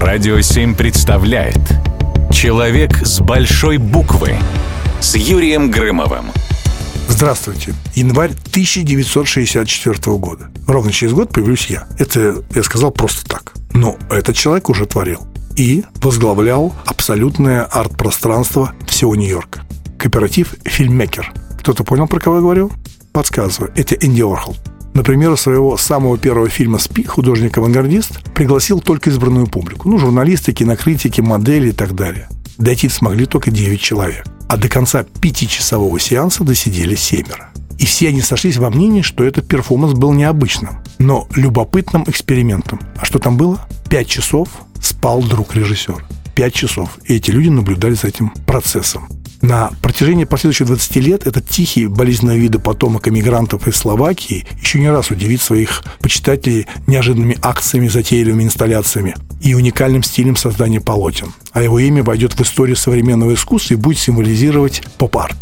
Радио 7 представляет Человек с большой буквы с Юрием Грымовым. Здравствуйте. Январь 1964 года. Ровно через год появлюсь я. Это я сказал просто так. Но этот человек уже творил. И возглавлял абсолютное арт-пространство всего Нью-Йорка. Кооператив «Фильммекер». Кто-то понял, про кого я говорю? Подсказываю. Это Энди Орхол. Например, своего самого первого фильма «Спи» художник-авангардист пригласил только избранную публику. Ну, журналисты, кинокритики, модели и так далее. Дойти смогли только 9 человек. А до конца пятичасового сеанса досидели семеро. И все они сошлись во мнении, что этот перформанс был необычным, но любопытным экспериментом. А что там было? Пять часов спал друг режиссера. Пять часов. И эти люди наблюдали за этим процессом. На протяжении последующих 20 лет этот тихий, болезненного вида потомок эмигрантов из Словакии еще не раз удивит своих почитателей неожиданными акциями, затейливыми инсталляциями и уникальным стилем создания полотен. А его имя войдет в историю современного искусства и будет символизировать поп-арт.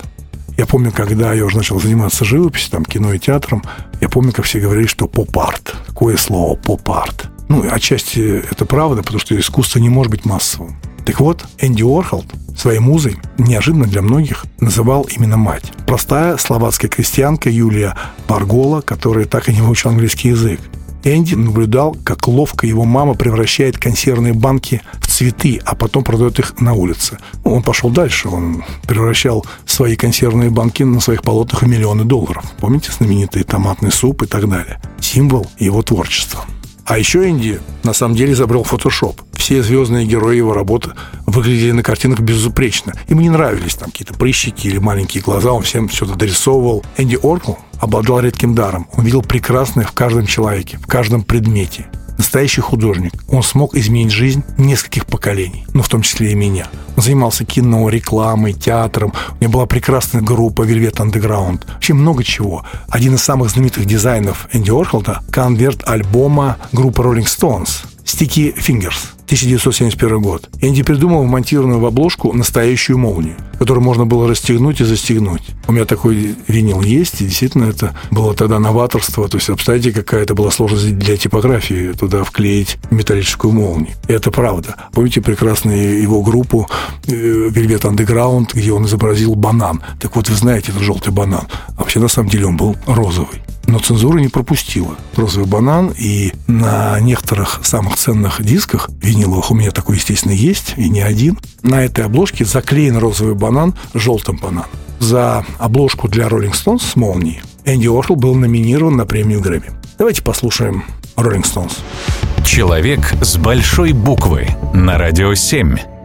Я помню, когда я уже начал заниматься живописью, там, кино и театром, я помню, как все говорили, что поп-арт. Какое слово поп-арт? Ну, отчасти это правда, потому что искусство не может быть массовым. Так вот, Энди Уорхолд своей музой, неожиданно для многих, называл именно мать. Простая словацкая крестьянка Юлия Баргола, которая так и не выучила английский язык. Энди наблюдал, как ловко его мама превращает консервные банки в цветы, а потом продает их на улице. Ну, он пошел дальше, он превращал свои консервные банки на своих полотнах в миллионы долларов. Помните знаменитый томатный суп и так далее? Символ его творчества. А еще Энди на самом деле изобрел фотошоп. Все звездные герои его работы выглядели на картинах безупречно. Ему не нравились там какие-то прыщики или маленькие глаза, он всем все это дорисовывал. Энди Оркл обладал редким даром. Он видел прекрасное в каждом человеке, в каждом предмете настоящий художник. Он смог изменить жизнь нескольких поколений, ну, в том числе и меня. Он занимался кино, рекламой, театром. У него была прекрасная группа Velvet Underground. Вообще много чего. Один из самых знаменитых дизайнов Энди Орхолда – конверт альбома группы Rolling Stones «Sticky Fingers». 1971 год. Энди придумал вмонтированную в обложку настоящую молнию, которую можно было расстегнуть и застегнуть. У меня такой винил есть, и действительно это было тогда новаторство. То есть, обставьте, какая это была сложность для типографии, туда вклеить металлическую молнию. И это правда. Помните прекрасную его группу э, Velvet Underground, где он изобразил банан. Так вот, вы знаете, это желтый банан. А вообще, на самом деле, он был розовый но цензура не пропустила. Розовый банан, и на некоторых самых ценных дисках виниловых, у меня такой, естественно, есть, и не один, на этой обложке заклеен розовый банан желтым бананом. За обложку для Rolling Stones с молнией Энди Уорхол был номинирован на премию Грэмми. Давайте послушаем Rolling Stones. Человек с большой буквы на радио 7.